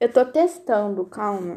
Eu tô testando, calma.